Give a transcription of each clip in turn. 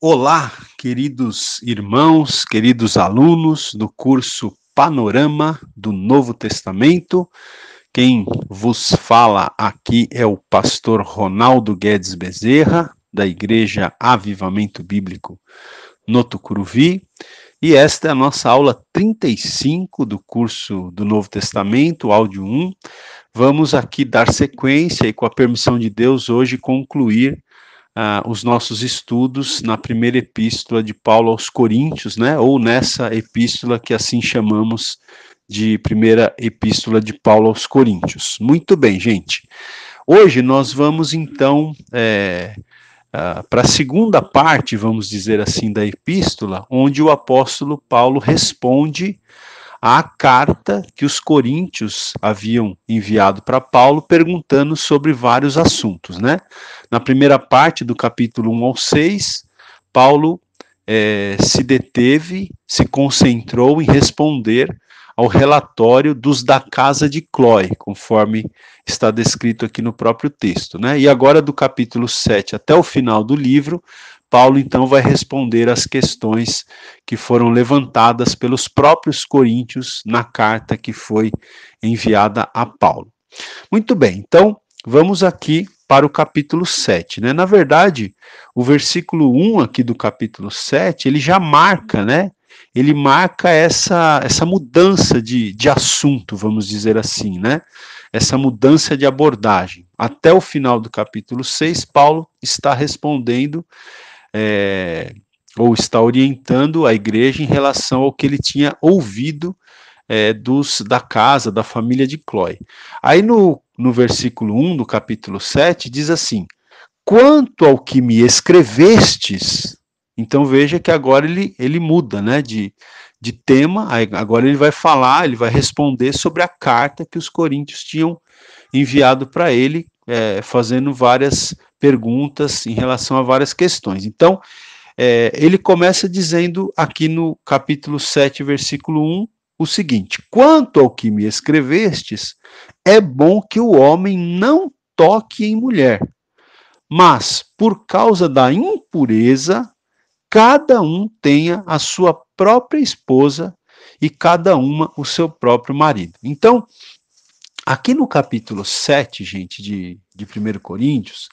Olá, queridos irmãos, queridos alunos do curso Panorama do Novo Testamento. Quem vos fala aqui é o pastor Ronaldo Guedes Bezerra, da Igreja Avivamento Bíblico no Tucuruvi, e esta é a nossa aula 35 do curso do Novo Testamento, áudio 1. Vamos aqui dar sequência e, com a permissão de Deus, hoje concluir uh, os nossos estudos na primeira epístola de Paulo aos Coríntios, né? Ou nessa epístola que assim chamamos de primeira epístola de Paulo aos Coríntios. Muito bem, gente. Hoje nós vamos então é, uh, para a segunda parte, vamos dizer assim, da epístola, onde o apóstolo Paulo responde à carta que os coríntios haviam enviado para Paulo, perguntando sobre vários assuntos, né? Na primeira parte do capítulo 1 ao 6, Paulo é, se deteve, se concentrou em responder ao relatório dos da casa de Clói, conforme está descrito aqui no próprio texto. Né? E agora, do capítulo 7 até o final do livro, Paulo então vai responder às questões que foram levantadas pelos próprios coríntios na carta que foi enviada a Paulo. Muito bem, então vamos aqui para o capítulo 7, né? Na verdade, o versículo 1 aqui do capítulo 7, ele já marca, né? Ele marca essa, essa mudança de, de assunto, vamos dizer assim, né? Essa mudança de abordagem. Até o final do capítulo 6, Paulo está respondendo é, ou está orientando a igreja em relação ao que ele tinha ouvido é, dos da casa, da família de Clói. Aí no, no versículo 1 do capítulo 7 diz assim: Quanto ao que me escrevestes, então veja que agora ele, ele muda né, de, de tema, agora ele vai falar, ele vai responder sobre a carta que os coríntios tinham enviado para ele, é, fazendo várias perguntas em relação a várias questões. Então, é, ele começa dizendo aqui no capítulo 7, versículo 1, o seguinte: Quanto ao que me escrevestes, é bom que o homem não toque em mulher, mas por causa da impureza, cada um tenha a sua própria esposa e cada uma o seu próprio marido. Então, Aqui no capítulo 7, gente, de, de 1 Coríntios,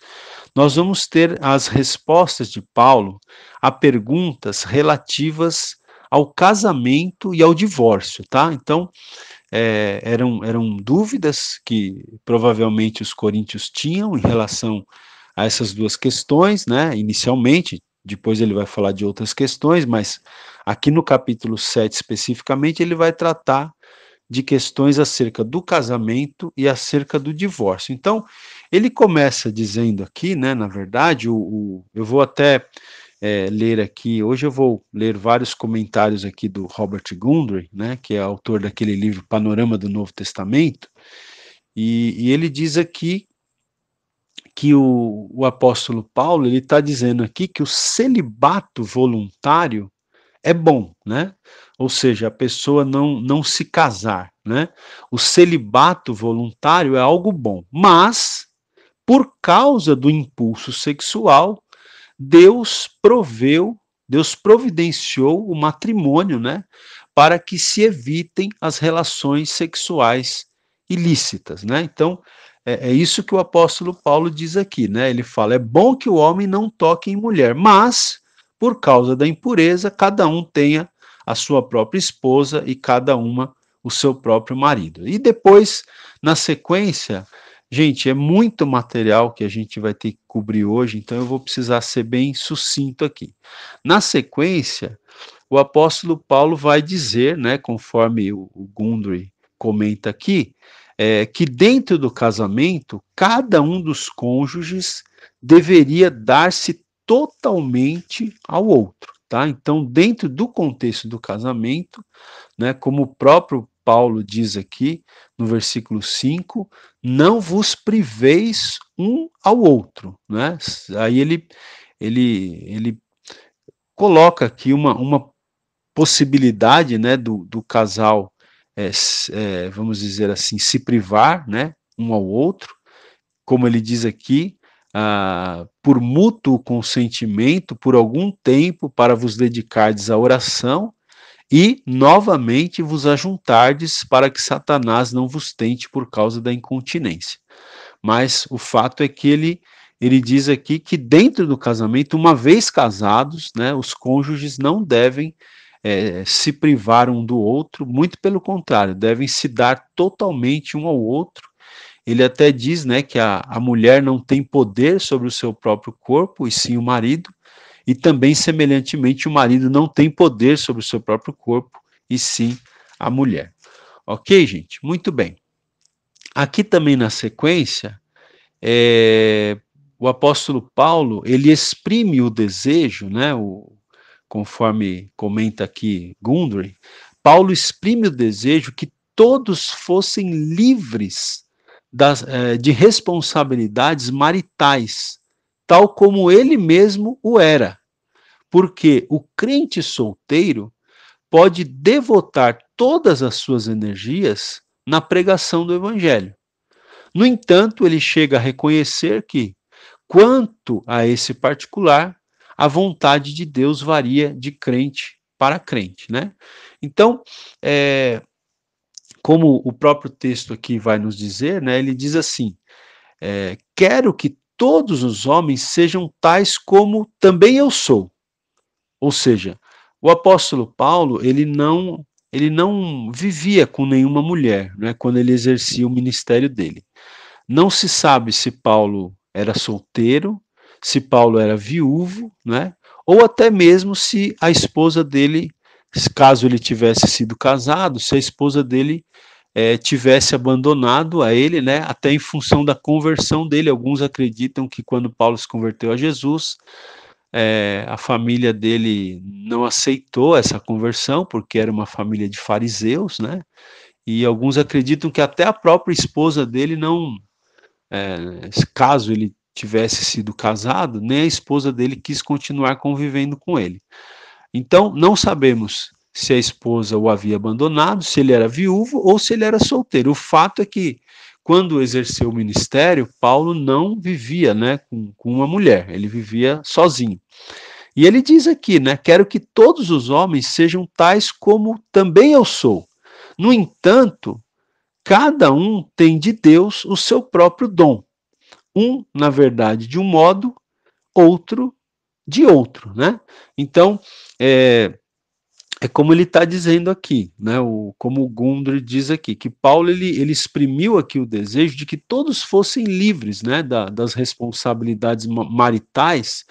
nós vamos ter as respostas de Paulo a perguntas relativas ao casamento e ao divórcio, tá? Então, é, eram, eram dúvidas que provavelmente os coríntios tinham em relação a essas duas questões, né? Inicialmente, depois ele vai falar de outras questões, mas aqui no capítulo 7 especificamente, ele vai tratar de questões acerca do casamento e acerca do divórcio. Então, ele começa dizendo aqui, né, na verdade, o, o eu vou até é, ler aqui, hoje eu vou ler vários comentários aqui do Robert Gundry, né, que é autor daquele livro Panorama do Novo Testamento, e, e ele diz aqui que o, o apóstolo Paulo, ele está dizendo aqui que o celibato voluntário é bom, né? Ou seja, a pessoa não, não se casar, né? O celibato voluntário é algo bom, mas por causa do impulso sexual, Deus proveu, Deus providenciou o matrimônio, né? Para que se evitem as relações sexuais ilícitas, né? Então, é, é, isso que o apóstolo Paulo diz aqui, né? Ele fala: é bom que o homem não toque em mulher, mas por causa da impureza, cada um tenha a sua própria esposa e cada uma o seu próprio marido. E depois, na sequência, gente, é muito material que a gente vai ter que cobrir hoje, então eu vou precisar ser bem sucinto aqui. Na sequência, o apóstolo Paulo vai dizer, né, conforme o, Gundry comenta aqui, é, que dentro do casamento, cada um dos cônjuges deveria dar-se totalmente ao outro, tá? Então, dentro do contexto do casamento, né, como o próprio Paulo diz aqui no versículo 5, não vos priveis um ao outro, né? Aí ele ele ele coloca aqui uma, uma possibilidade, né, do, do casal é, é, vamos dizer assim, se privar, né, um ao outro, como ele diz aqui, ah, por mútuo consentimento por algum tempo para vos dedicardes à oração e novamente vos ajuntardes para que Satanás não vos tente por causa da incontinência. Mas o fato é que ele ele diz aqui que dentro do casamento, uma vez casados, né, os cônjuges não devem é, se privar um do outro, muito pelo contrário, devem se dar totalmente um ao outro. Ele até diz né, que a, a mulher não tem poder sobre o seu próprio corpo, e sim o marido, e também, semelhantemente, o marido não tem poder sobre o seu próprio corpo, e sim a mulher. Ok, gente? Muito bem. Aqui também na sequência, é, o apóstolo Paulo, ele exprime o desejo, né, o, conforme comenta aqui Gundry, Paulo exprime o desejo que todos fossem livres das, é, de responsabilidades maritais, tal como ele mesmo o era. Porque o crente solteiro pode devotar todas as suas energias na pregação do evangelho. No entanto, ele chega a reconhecer que, quanto a esse particular, a vontade de Deus varia de crente para crente, né? Então, é, como o próprio texto aqui vai nos dizer, né? Ele diz assim: é, quero que todos os homens sejam tais como também eu sou. Ou seja, o apóstolo Paulo, ele não ele não vivia com nenhuma mulher, né, quando ele exercia o ministério dele. Não se sabe se Paulo era solteiro, se Paulo era viúvo, né, ou até mesmo se a esposa dele, caso ele tivesse sido casado, se a esposa dele é, tivesse abandonado a ele, né, até em função da conversão dele. Alguns acreditam que quando Paulo se converteu a Jesus, é, a família dele não aceitou essa conversão, porque era uma família de fariseus, né? E alguns acreditam que até a própria esposa dele não, é, caso ele tivesse sido casado, nem a esposa dele quis continuar convivendo com ele. Então, não sabemos se a esposa o havia abandonado, se ele era viúvo ou se ele era solteiro. O fato é que, quando exerceu o ministério, Paulo não vivia né, com, com uma mulher, ele vivia sozinho. E ele diz aqui, né? Quero que todos os homens sejam tais como também eu sou. No entanto, cada um tem de Deus o seu próprio dom. Um, na verdade, de um modo, outro de outro, né? Então, é, é como ele está dizendo aqui, né? O, como o Gundry diz aqui, que Paulo ele, ele exprimiu aqui o desejo de que todos fossem livres, né? Da, das responsabilidades maritais,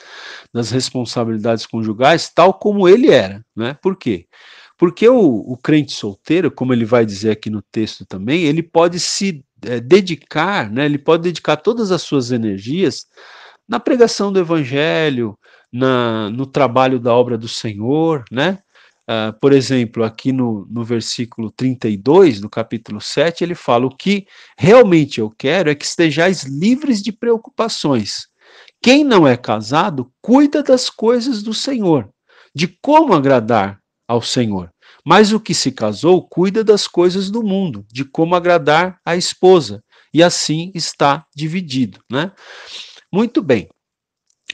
das responsabilidades conjugais, tal como ele era, né? Por quê? Porque o, o crente solteiro, como ele vai dizer aqui no texto também, ele pode se é, dedicar, né? Ele pode dedicar todas as suas energias na pregação do evangelho, na, no trabalho da obra do Senhor, né? Uh, por exemplo, aqui no, no versículo 32, no capítulo 7, ele fala: O que realmente eu quero é que estejais livres de preocupações. Quem não é casado, cuida das coisas do Senhor, de como agradar ao Senhor. Mas o que se casou, cuida das coisas do mundo, de como agradar a esposa. E assim está dividido. Né? Muito bem.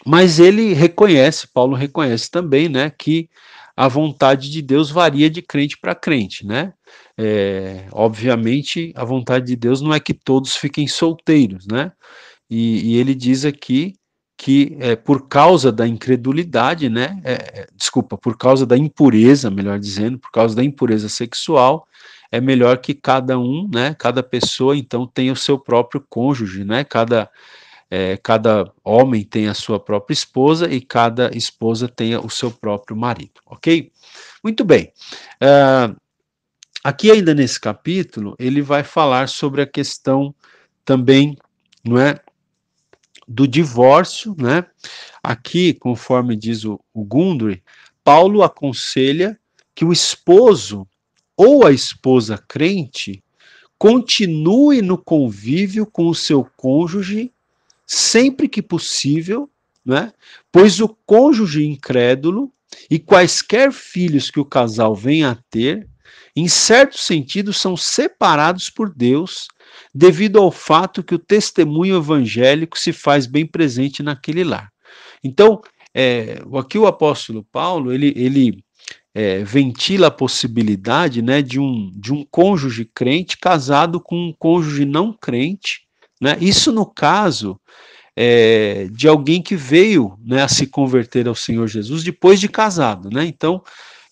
Mas ele reconhece, Paulo reconhece também, né, que a vontade de Deus varia de crente para crente, né? É, obviamente, a vontade de Deus não é que todos fiquem solteiros, né? E, e ele diz aqui que é, por causa da incredulidade, né? É, é, desculpa, por causa da impureza, melhor dizendo, por causa da impureza sexual, é melhor que cada um, né? Cada pessoa então tenha o seu próprio cônjuge, né? Cada é, cada homem tem a sua própria esposa e cada esposa tenha o seu próprio marido, ok? Muito bem. Uh, aqui ainda nesse capítulo, ele vai falar sobre a questão também, não é, do divórcio, né? Aqui, conforme diz o, o Gundry, Paulo aconselha que o esposo ou a esposa crente continue no convívio com o seu cônjuge sempre que possível, né? pois o cônjuge incrédulo e quaisquer filhos que o casal venha a ter em certo sentido, são separados por Deus devido ao fato que o testemunho evangélico se faz bem presente naquele lar. Então, é, aqui o apóstolo Paulo, ele, ele é, ventila a possibilidade né, de, um, de um cônjuge crente casado com um cônjuge não crente, né? isso no caso é, de alguém que veio né, a se converter ao Senhor Jesus depois de casado. Né? Então,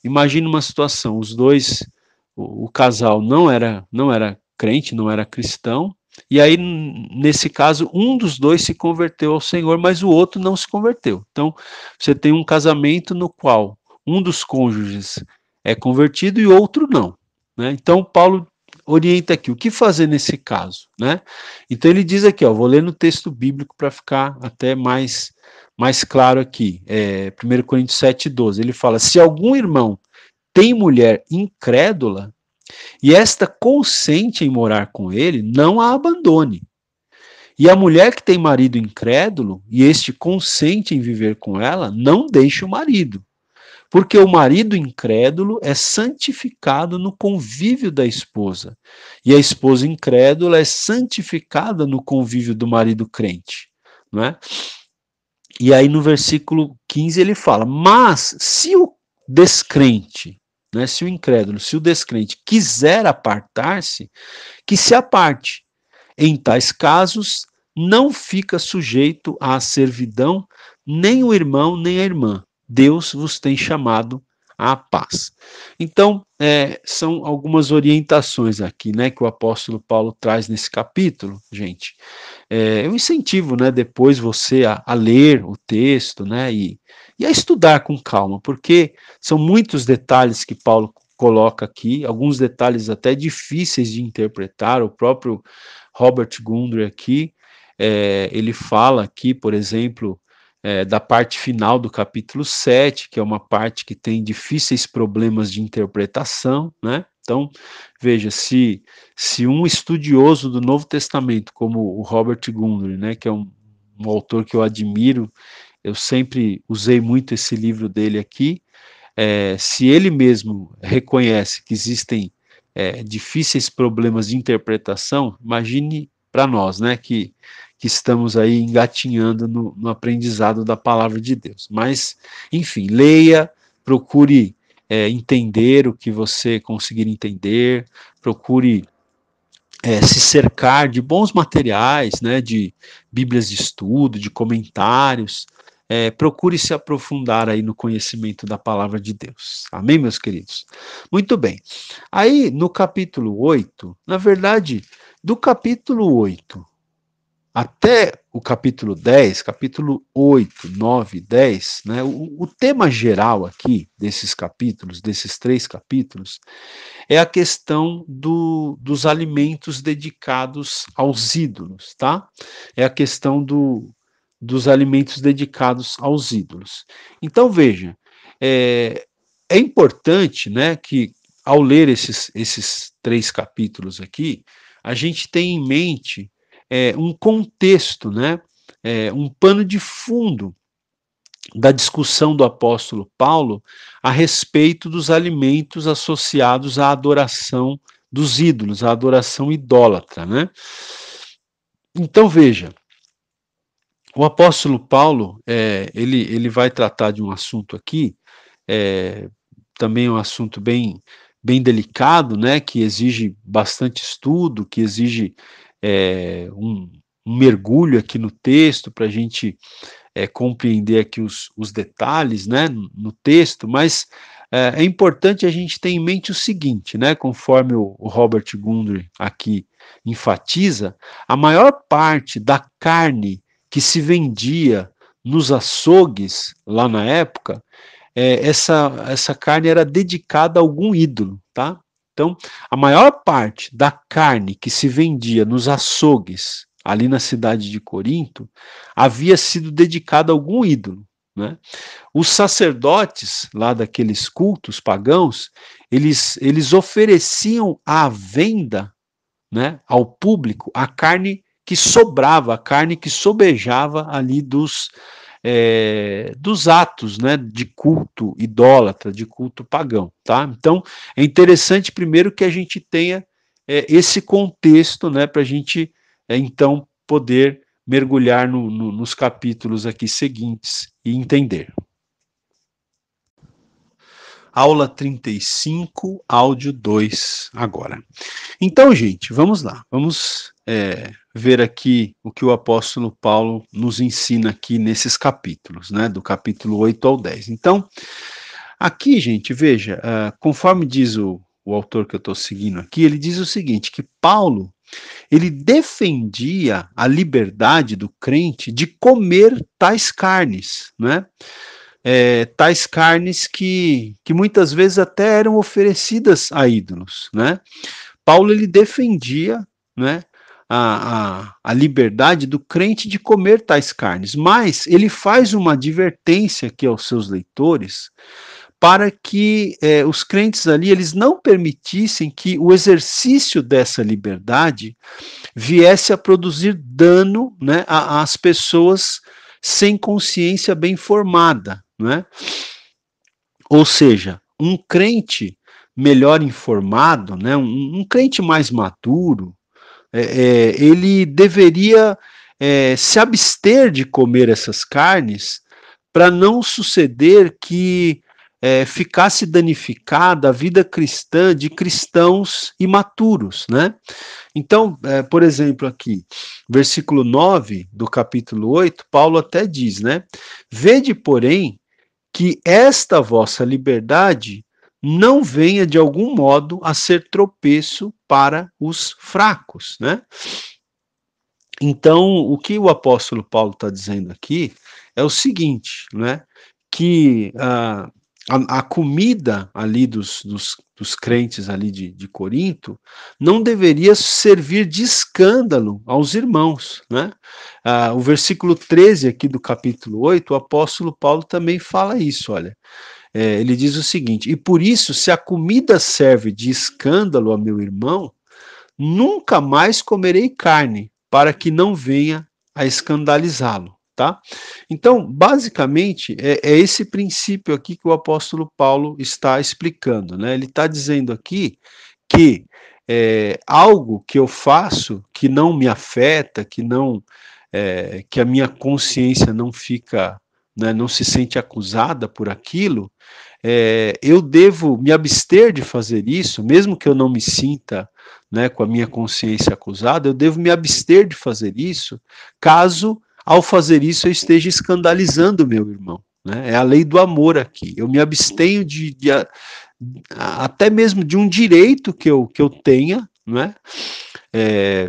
imagine uma situação, os dois, o, o casal não era, não era crente, não era cristão, e aí, nesse caso, um dos dois se converteu ao Senhor, mas o outro não se converteu. Então, você tem um casamento no qual um dos cônjuges é convertido e outro não. Né? Então, Paulo orienta aqui o que fazer nesse caso. Né? Então, ele diz aqui, ó, vou ler no texto bíblico para ficar até mais, mais claro aqui. É, 1 Coríntios 7, 12. Ele fala: se algum irmão tem mulher incrédula, e esta consente em morar com ele, não a abandone. E a mulher que tem marido incrédulo, e este consente em viver com ela, não deixe o marido. Porque o marido incrédulo é santificado no convívio da esposa, e a esposa incrédula é santificada no convívio do marido crente. Não é? E aí no versículo 15 ele fala: Mas se o descrente né? Se o incrédulo, se o descrente quiser apartar-se, que se aparte. Em tais casos, não fica sujeito à servidão nem o irmão nem a irmã. Deus vos tem chamado à paz. Então, é, são algumas orientações aqui, né, que o apóstolo Paulo traz nesse capítulo, gente. É, eu incentivo, né, depois você a, a ler o texto, né, e, e a estudar com calma, porque são muitos detalhes que Paulo coloca aqui, alguns detalhes até difíceis de interpretar. O próprio Robert Gundry aqui, é, ele fala aqui, por exemplo, é, da parte final do capítulo 7, que é uma parte que tem difíceis problemas de interpretação, né? Então, veja, se, se um estudioso do Novo Testamento, como o Robert Gundry, né, que é um, um autor que eu admiro, eu sempre usei muito esse livro dele aqui. É, se ele mesmo reconhece que existem é, difíceis problemas de interpretação, imagine para nós, né, que, que estamos aí engatinhando no, no, aprendizado da palavra de Deus. Mas, enfim, leia, procure é, entender o que você conseguir entender, procure é, se cercar de bons materiais, né, de bíblias de estudo, de comentários, é, procure se aprofundar aí no conhecimento da palavra de Deus. Amém, meus queridos? Muito bem. Aí, no capítulo 8, na verdade, do capítulo 8 até o capítulo 10, capítulo 8, 9, 10, né, o, o, tema geral aqui desses capítulos, desses três capítulos, é a questão do, dos alimentos dedicados aos ídolos, tá? É a questão do, dos alimentos dedicados aos ídolos. Então, veja, é, é importante né, que, ao ler esses, esses três capítulos aqui, a gente tenha em mente é, um contexto, né, é, um pano de fundo da discussão do apóstolo Paulo a respeito dos alimentos associados à adoração dos ídolos, à adoração idólatra, né? Então veja, o apóstolo Paulo, é, ele, ele vai tratar de um assunto aqui, é, também um assunto bem, bem delicado, né, que exige bastante estudo, que exige é, um, um, mergulho aqui no texto para a gente é, compreender aqui os, os detalhes, né, no, no texto, mas é, é, importante a gente ter em mente o seguinte, né, conforme o, o Robert Gundry aqui enfatiza, a maior parte da carne que se vendia nos açougues lá na época, é, essa, essa carne era dedicada a algum ídolo, tá? Então, a maior parte da carne que se vendia nos açougues ali na cidade de Corinto havia sido dedicada a algum ídolo. Né? Os sacerdotes lá daqueles cultos pagãos, eles, eles ofereciam à venda né, ao público a carne que sobrava, a carne que sobejava ali dos, é, dos atos né, de culto idólatra, de culto pagão. Tá? Então, é interessante primeiro que a gente tenha é, esse contexto né, para a gente, é, então, poder mergulhar no, no, nos capítulos aqui seguintes e entender. Aula 35, áudio 2, agora. Então, gente, vamos lá. Vamos é, ver aqui o que o apóstolo Paulo nos ensina aqui nesses capítulos, né? Do capítulo 8 ao 10. Então, aqui, gente, veja, uh, conforme diz o, o autor que eu estou seguindo aqui, ele diz o seguinte: que Paulo ele defendia a liberdade do crente de comer tais carnes, né? É, tais carnes que, que muitas vezes até eram oferecidas a ídolos, né? Paulo ele defendia, né, a, a, a, liberdade do crente de comer tais carnes, mas ele faz uma advertência aqui aos seus leitores para que é, os crentes ali eles não permitissem que o exercício dessa liberdade viesse a produzir dano né, às pessoas sem consciência bem formada, né? Ou seja, um crente melhor informado, né, um, um crente mais maduro, é, é, ele deveria é, se abster de comer essas carnes para não suceder que é, ficasse danificada a vida cristã de cristãos imaturos, né? Então, é, por exemplo, aqui, versículo 9 do capítulo 8, Paulo até diz, né? Vede, porém, que esta vossa liberdade não venha de algum modo a ser tropeço para os fracos, né? Então, o que o apóstolo Paulo está dizendo aqui é o seguinte, né? Que ah, a, a comida ali dos, dos, dos, crentes ali de, de Corinto não deveria servir de escândalo aos irmãos, né? Ah, o versículo 13 aqui do capítulo 8, o apóstolo Paulo também fala isso, olha. É, ele diz o seguinte: E por isso, se a comida serve de escândalo a meu irmão, nunca mais comerei carne, para que não venha a escandalizá-lo tá? Então, basicamente, é, é, esse princípio aqui que o apóstolo Paulo está explicando, né? Ele está dizendo aqui que é, algo que eu faço que não me afeta, que não, é, que a minha consciência não fica, né, não se sente acusada por aquilo, é, eu devo me abster de fazer isso, mesmo que eu não me sinta né, com a minha consciência acusada, eu devo me abster de fazer isso, caso ao fazer isso, eu esteja escandalizando meu irmão. Né? É a lei do amor aqui. Eu me abstenho de, de a, até mesmo de um direito que eu, que eu tenha, né? É,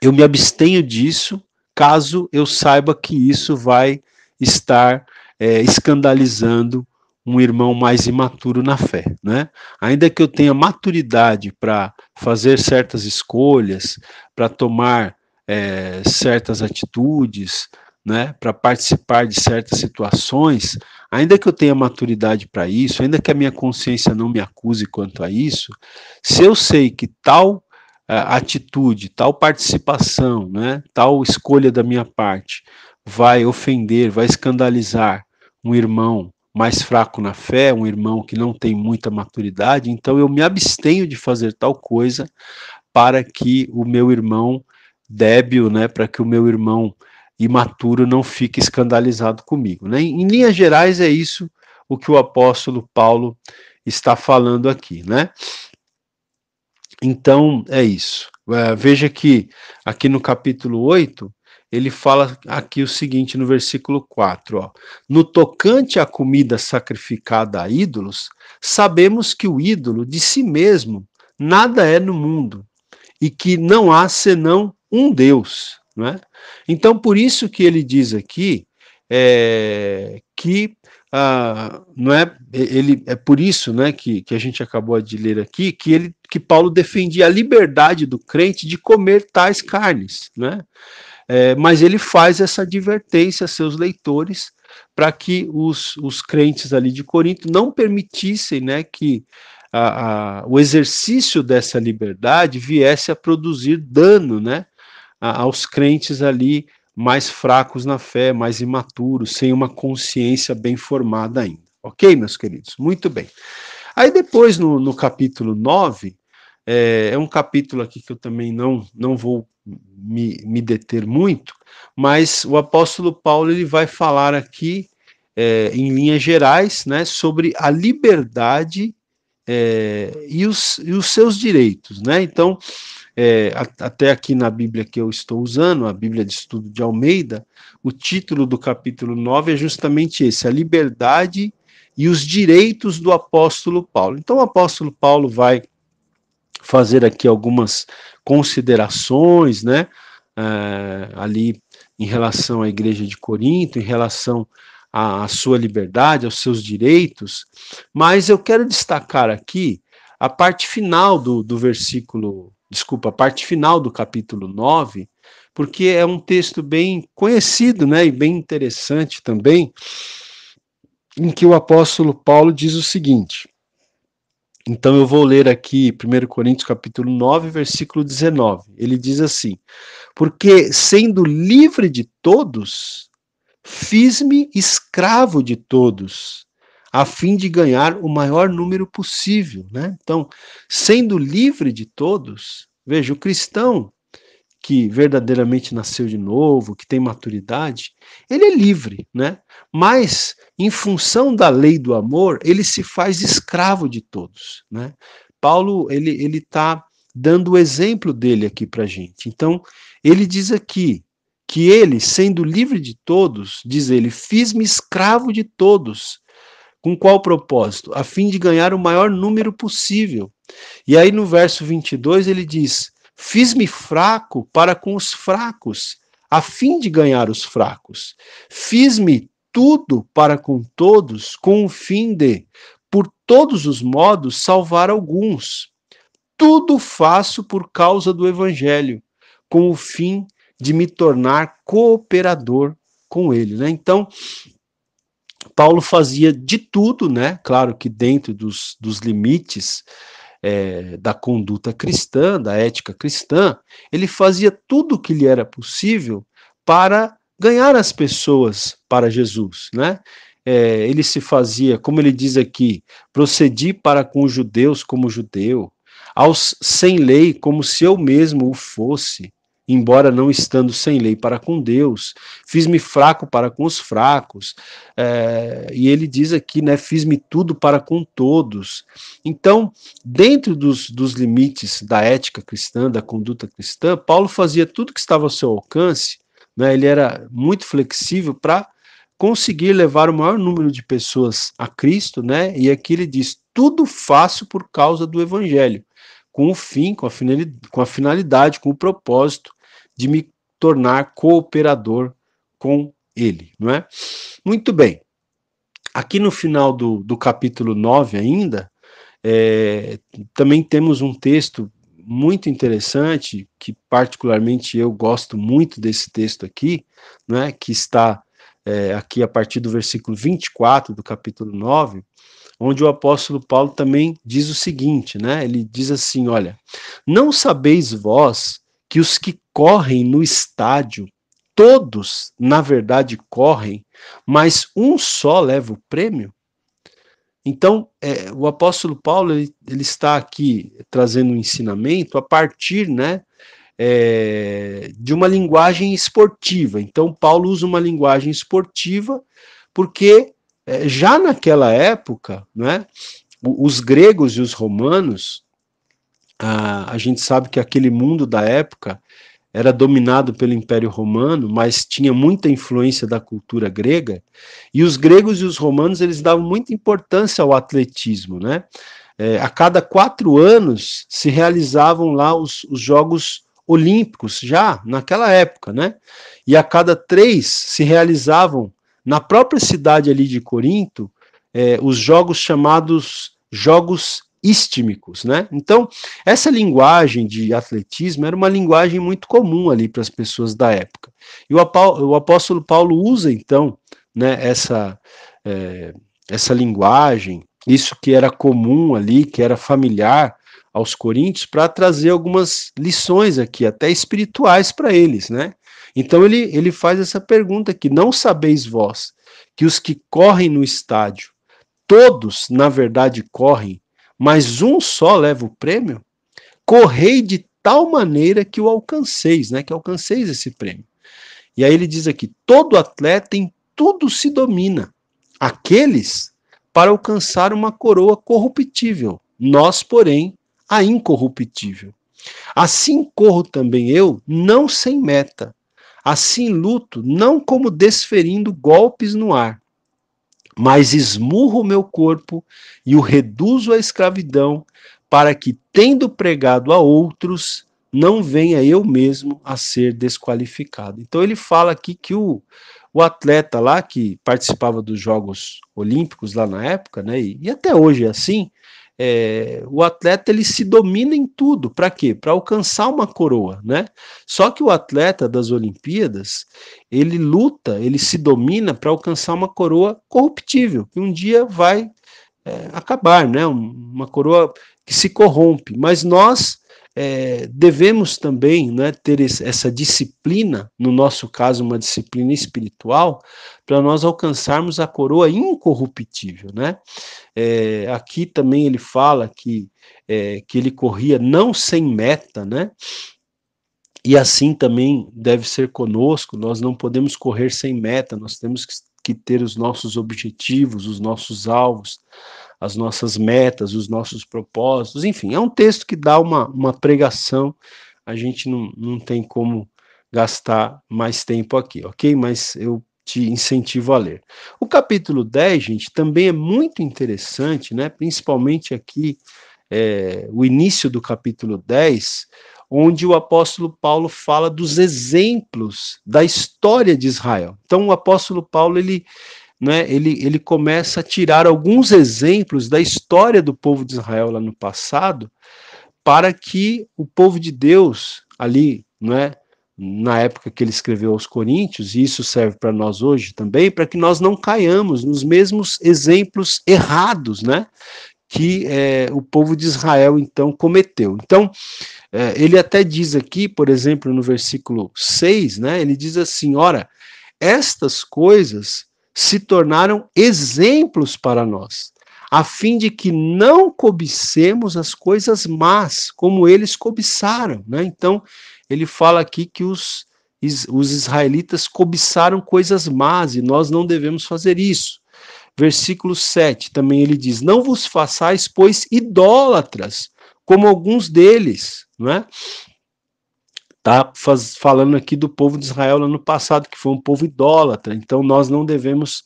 eu me abstenho disso caso eu saiba que isso vai estar é, escandalizando um irmão mais imaturo na fé, né? Ainda que eu tenha maturidade para fazer certas escolhas, para tomar é, certas atitudes, né, para participar de certas situações, ainda que eu tenha maturidade para isso, ainda que a minha consciência não me acuse quanto a isso, se eu sei que tal uh, atitude, tal participação, né, tal escolha da minha parte vai ofender, vai escandalizar um irmão mais fraco na fé, um irmão que não tem muita maturidade, então eu me abstenho de fazer tal coisa para que o meu irmão débil, né, para que o meu irmão imaturo não fique escandalizado comigo. Né? Em, linhas gerais, é isso o que o apóstolo Paulo está falando aqui, né? Então, é isso. É, veja que aqui no capítulo 8, ele fala aqui o seguinte no versículo 4, ó. No tocante à comida sacrificada a ídolos, sabemos que o ídolo de si mesmo nada é no mundo, e que não há senão um Deus. Né? Então, por isso que ele diz aqui é, que ah, não é ele é por isso né, que, que a gente acabou de ler aqui que ele que Paulo defendia a liberdade do crente de comer tais carnes, né? É, mas ele faz essa advertência a seus leitores para que os, os crentes ali de Corinto não permitissem né, que a, a, o exercício dessa liberdade viesse a produzir dano né, aos crentes ali mais fracos na fé, mais imaturos, sem uma consciência bem formada ainda. Ok, meus queridos? Muito bem. Aí depois, no, no capítulo 9, é, é, um capítulo aqui que eu também não, não vou me, me deter muito, mas o apóstolo Paulo ele vai falar aqui, é, em linhas gerais, né, sobre a liberdade é, e, os, e os seus direitos. Né? Então, é, até aqui na Bíblia que eu estou usando, a Bíblia de Estudo de Almeida, o título do capítulo 9 é justamente esse: a liberdade e os direitos do apóstolo Paulo. Então, o apóstolo Paulo vai fazer aqui algumas considerações, né, é, ali em relação à igreja de Corinto, em relação à, à sua liberdade, aos seus direitos, mas eu quero destacar aqui a parte final do, do versículo desculpa, a parte final do capítulo 9, porque é um texto bem conhecido, né, e bem interessante também, em que o apóstolo Paulo diz o seguinte. Então eu vou ler aqui 1 Coríntios capítulo 9, versículo 19. Ele diz assim: Porque sendo livre de todos, fiz-me escravo de todos, a fim de ganhar o maior número possível, né? Então, sendo livre de todos, veja, o cristão que verdadeiramente nasceu de novo, que tem maturidade, ele é livre, né? Mas em função da lei do amor, ele se faz escravo de todos, né? Paulo, ele ele tá dando o exemplo dele aqui para gente. Então, ele diz aqui que ele, sendo livre de todos, diz ele, fiz-me escravo de todos, com qual propósito? A fim de ganhar o maior número possível. E aí no verso 22 ele diz: Fiz-me fraco para com os fracos, a fim de ganhar os fracos. Fiz-me tudo para com todos, com o fim de, por todos os modos, salvar alguns. Tudo faço por causa do Evangelho, com o fim de me tornar cooperador com ele. Né? Então, Paulo fazia de tudo, né? Claro que dentro dos, dos limites é, da conduta cristã, da ética cristã, ele fazia tudo o que lhe era possível para ganhar as pessoas para Jesus, né? É, ele se fazia, como ele diz aqui, procedi para com os judeus como judeu, aos sem lei como se eu mesmo o fosse, embora não estando sem lei para com Deus, fiz-me fraco para com os fracos, é, e ele diz aqui, né, fiz-me tudo para com todos. Então, dentro dos, dos limites da ética cristã, da conduta cristã, Paulo fazia tudo que estava ao seu alcance, né, ele era muito flexível para conseguir levar o maior número de pessoas a Cristo, né, e aqui ele diz, tudo faço por causa do evangelho com o fim, com a, finalidade, com a finalidade, com o propósito de me tornar cooperador com ele, não é? Muito bem. Aqui no final do, do capítulo 9 ainda, é, também temos um texto muito interessante, que particularmente eu gosto muito desse texto aqui, né, que está é, aqui a partir do versículo 24 do capítulo 9, onde o apóstolo Paulo também diz o seguinte, né? Ele diz assim, olha, não sabeis vós que os que correm no estádio, todos, na verdade, correm, mas um só leva o prêmio? Então, é, o apóstolo Paulo ele, ele, está aqui trazendo um ensinamento a partir, né, é, de uma linguagem esportiva. Então, Paulo usa uma linguagem esportiva porque já naquela época, né, os gregos e os romanos, a, a gente sabe que aquele mundo da época era dominado pelo Império Romano, mas tinha muita influência da cultura grega, e os gregos e os romanos eles davam muita importância ao atletismo, né? É, a cada quatro anos se realizavam lá os, os Jogos Olímpicos, já naquela época, né? E a cada três se realizavam na própria cidade ali de Corinto, é, os jogos chamados Jogos Istmicos, né? Então, essa linguagem de atletismo era uma linguagem muito comum ali para as pessoas da época. E o, o apóstolo Paulo usa, então, né, essa, é, essa linguagem, isso que era comum ali, que era familiar aos coríntios, para trazer algumas lições aqui, até espirituais para eles, né? Então ele, ele faz essa pergunta aqui: não sabeis vós que os que correm no estádio, todos, na verdade, correm, mas um só leva o prêmio? Correi de tal maneira que o alcanceis, né? Que alcanceis esse prêmio. E aí ele diz aqui: todo atleta em tudo se domina. Aqueles para alcançar uma coroa corruptível, nós, porém, a incorruptível. Assim corro também eu, não sem meta. Assim luto, não como desferindo golpes no ar, mas esmurro o meu corpo e o reduzo à escravidão, para que, tendo pregado a outros, não venha eu mesmo a ser desqualificado. Então ele fala aqui que o, o atleta lá que participava dos Jogos Olímpicos lá na época, né, e, e até hoje é assim, é, o atleta ele se domina em tudo. Para quê? Para alcançar uma coroa, né? Só que o atleta das Olimpíadas ele luta, ele se domina para alcançar uma coroa corruptível que um dia vai é, acabar, né? Uma coroa que se corrompe. Mas nós é, devemos também né, ter essa disciplina, no nosso caso, uma disciplina espiritual, para nós alcançarmos a coroa incorruptível. Né? É, aqui também ele fala que, é, que ele corria não sem meta, né? E assim também deve ser conosco, nós não podemos correr sem meta, nós temos que, que ter os nossos objetivos, os nossos alvos, as nossas metas, os nossos propósitos, enfim, é um texto que dá uma, uma pregação, a gente não, não tem como gastar mais tempo aqui, ok? Mas eu te incentivo a ler. O capítulo 10, gente, também é muito interessante, né? Principalmente aqui, é, o início do capítulo 10, onde o apóstolo Paulo fala dos exemplos da história de Israel. Então, o apóstolo Paulo, ele né, ele, ele começa a tirar alguns exemplos da história do povo de Israel lá no passado, para que o povo de Deus, ali, né, na época que ele escreveu aos Coríntios, e isso serve para nós hoje também, para que nós não caiamos nos mesmos exemplos errados, né, que é, o povo de Israel então cometeu. Então, é, ele até diz aqui, por exemplo, no versículo 6, né, ele diz assim: ora, estas coisas se tornaram exemplos para nós, a fim de que não cobicemos as coisas más, como eles cobiçaram. Né? Então, ele fala aqui que os, os israelitas cobiçaram coisas más e nós não devemos fazer isso. Versículo 7 também ele diz: Não vos façais, pois, idólatras, como alguns deles. Não é? Está falando aqui do povo de Israel no passado, que foi um povo idólatra. Então nós não devemos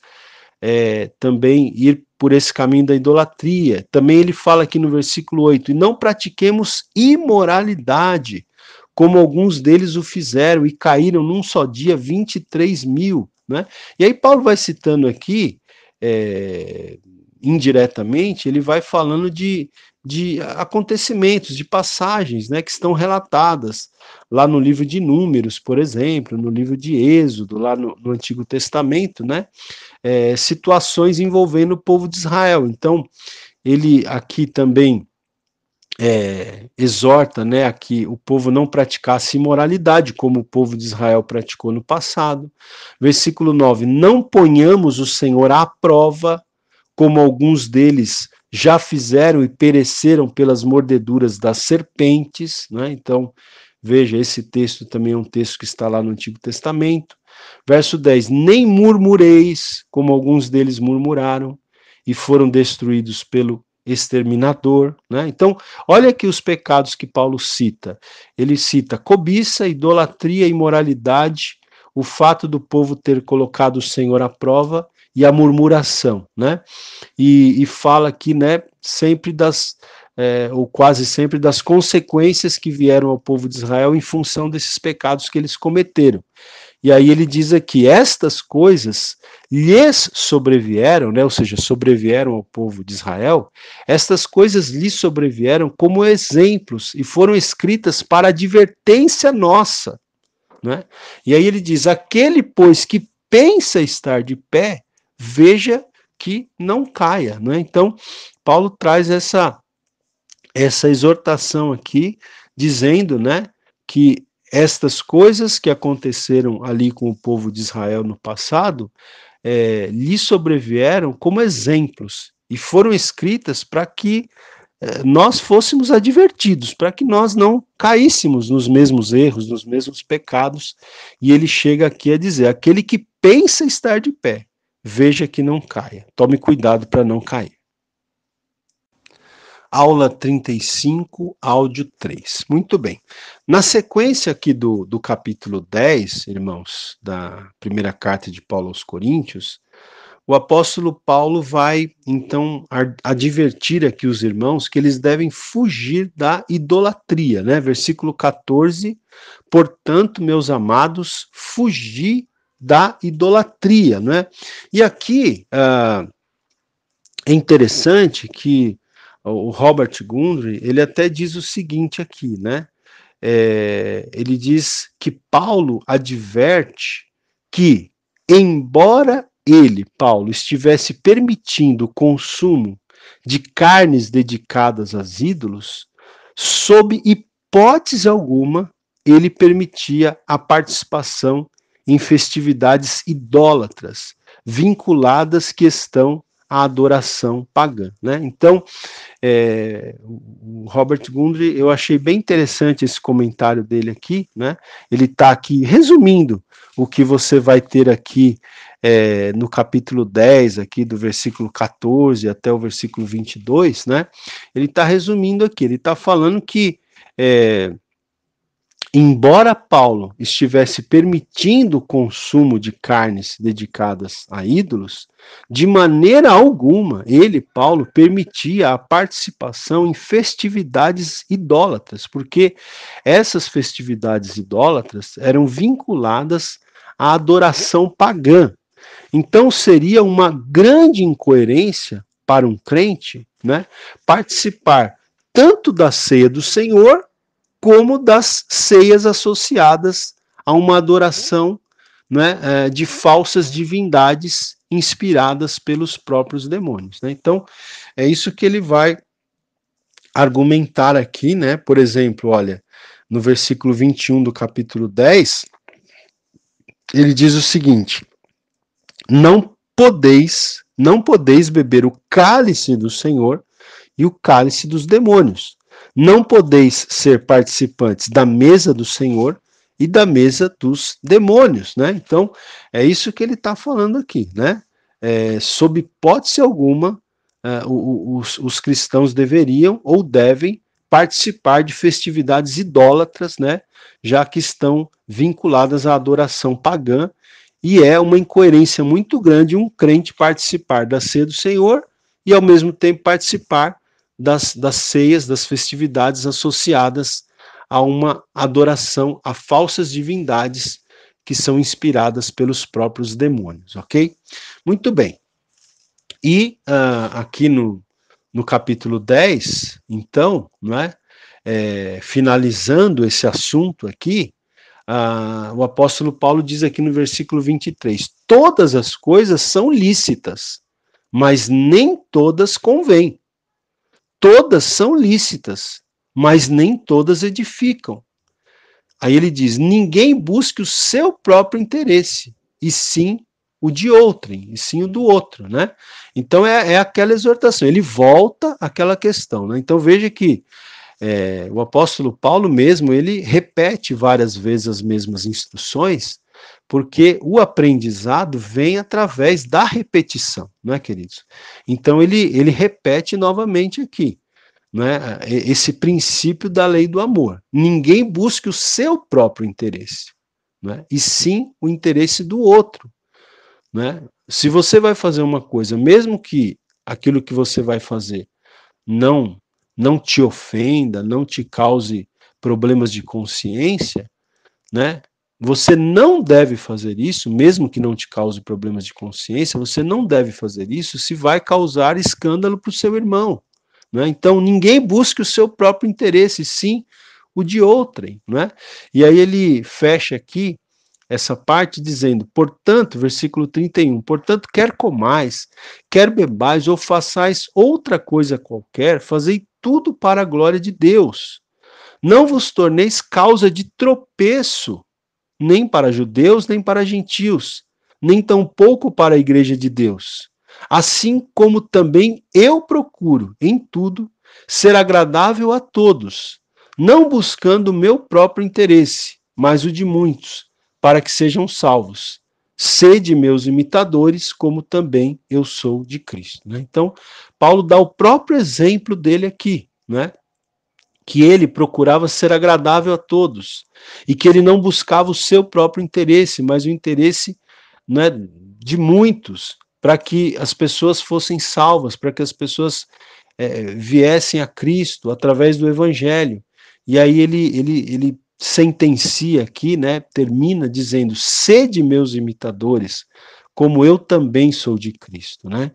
é, também ir por esse caminho da idolatria. Também ele fala aqui no versículo 8: e não pratiquemos imoralidade, como alguns deles o fizeram e caíram num só dia 23 mil. Né? E aí Paulo vai citando aqui, é, indiretamente, ele vai falando de, de acontecimentos, de passagens, né, que estão relatadas lá no livro de Números, por exemplo, no livro de Êxodo, lá no, no Antigo Testamento, né, é, situações envolvendo o povo de Israel. Então, ele aqui também é, exorta, né, a que o povo não praticasse imoralidade, como o povo de Israel praticou no passado. Versículo 9: Não ponhamos o Senhor à prova, como alguns deles já fizeram e pereceram pelas mordeduras das serpentes, né? Então, veja, esse texto também é um texto que está lá no Antigo Testamento. Verso 10: Nem murmureis, como alguns deles murmuraram, e foram destruídos pelo exterminador, né? Então, olha aqui os pecados que Paulo cita. Ele cita cobiça, idolatria, imoralidade, o fato do povo ter colocado o Senhor à prova e a murmuração, né? E, e fala aqui, né, sempre das, é, ou quase sempre, das consequências que vieram ao povo de Israel em função desses pecados que eles cometeram. E aí ele diz aqui: estas coisas lhes sobrevieram, né, ou seja, sobrevieram ao povo de Israel, estas coisas lhes sobrevieram como exemplos e foram escritas para advertência nossa. Né? E aí ele diz: aquele, pois, que pensa estar de pé, veja que não caia, né? Então, Paulo traz essa essa exortação aqui, dizendo, né, que estas coisas que aconteceram ali com o povo de Israel no passado é, lhe sobrevieram como exemplos e foram escritas para que é, nós fôssemos advertidos, para que nós não caíssemos nos mesmos erros, nos mesmos pecados. E ele chega aqui a dizer: aquele que pensa estar de pé, veja que não caia. Tome cuidado para não cair. Aula 35, áudio 3. Muito bem. Na sequência aqui do, do capítulo 10, irmãos, da primeira carta de Paulo aos Coríntios, o apóstolo Paulo vai então advertir aqui os irmãos que eles devem fugir da idolatria, né? Versículo 14. Portanto, meus amados, fugi da idolatria, né? E aqui uh, é interessante que o Robert Gundry ele até diz o seguinte aqui, né? É, ele diz que Paulo adverte que, embora ele, Paulo, estivesse permitindo o consumo de carnes dedicadas aos ídolos, sob hipótese alguma, ele permitia a participação em festividades idólatras, vinculadas que estão à adoração pagã. Né? Então, é, o Robert Gundry, eu achei bem interessante esse comentário dele aqui. Né? Ele está aqui resumindo o que você vai ter aqui é, no capítulo 10, aqui do versículo 14 até o versículo 22, né? Ele está resumindo aqui, ele está falando que, é, embora Paulo estivesse permitindo o consumo de carnes dedicadas a ídolos, de maneira alguma ele, Paulo, permitia a participação em festividades idólatras, porque essas festividades idólatras eram vinculadas à adoração pagã, então seria uma grande incoerência para um crente, né, participar tanto da ceia do Senhor como das ceias associadas a uma adoração né, de falsas divindades inspiradas pelos próprios demônios. Né? Então, é isso que ele vai argumentar aqui, né? Por exemplo, olha, no versículo 21 do capítulo 10, ele diz o seguinte: não podeis, não podeis beber o cálice do Senhor e o cálice dos demônios. Não podeis ser participantes da mesa do Senhor e da mesa dos demônios, né? Então, é isso que ele está falando aqui, né? É, sob hipótese alguma, é, os, os cristãos deveriam ou devem participar de festividades idólatras, né? Já que estão vinculadas à adoração pagã e é uma incoerência muito grande um crente participar da ceia do Senhor e, ao mesmo tempo, participar das, das ceias, das festividades associadas a uma adoração a falsas divindades que são inspiradas pelos próprios demônios, ok? Muito bem. E uh, aqui no, no capítulo 10, então, não é, finalizando esse assunto aqui, ah, o apóstolo Paulo diz aqui no versículo 23: todas as coisas são lícitas, mas nem todas convêm. Todas são lícitas, mas nem todas edificam. Aí ele diz: ninguém busque o seu próprio interesse, e sim o de outrem, e sim o do outro, né? Então é, é aquela exortação, ele volta àquela questão, né? Então veja que é, o apóstolo Paulo mesmo, ele repete várias vezes as mesmas instruções, porque o aprendizado vem através da repetição, não é, queridos? Então ele, ele repete novamente aqui, né, esse princípio da lei do amor. Ninguém busque o seu próprio interesse, né, e sim o interesse do outro. Né? Se você vai fazer uma coisa, mesmo que aquilo que você vai fazer não não te ofenda, não te cause problemas de consciência, né? Você não deve fazer isso, mesmo que não te cause problemas de consciência, você não deve fazer isso se vai causar escândalo para o seu irmão. Né? Então, ninguém busque o seu próprio interesse, sim o de outrem. Né? E aí ele fecha aqui essa parte dizendo, portanto, versículo 31, portanto, quer comais, quer bebais ou façais outra coisa qualquer, fazei tudo para a glória de Deus. Não vos torneis causa de tropeço, nem para judeus, nem para gentios, nem tampouco para a igreja de Deus. Assim como também eu procuro, em tudo, ser agradável a todos, não buscando o meu próprio interesse, mas o de muitos, para que sejam salvos. Sede meus imitadores, como também eu sou de Cristo. Né? Então, Paulo dá o próprio exemplo dele aqui, né? Que ele procurava ser agradável a todos e que ele não buscava o seu próprio interesse, mas o interesse né, de muitos, para que as pessoas fossem salvas, para que as pessoas é, viessem a Cristo através do Evangelho. E aí ele, ele, ele sentencia aqui, né, termina dizendo: sede meus imitadores, como eu também sou de Cristo, né?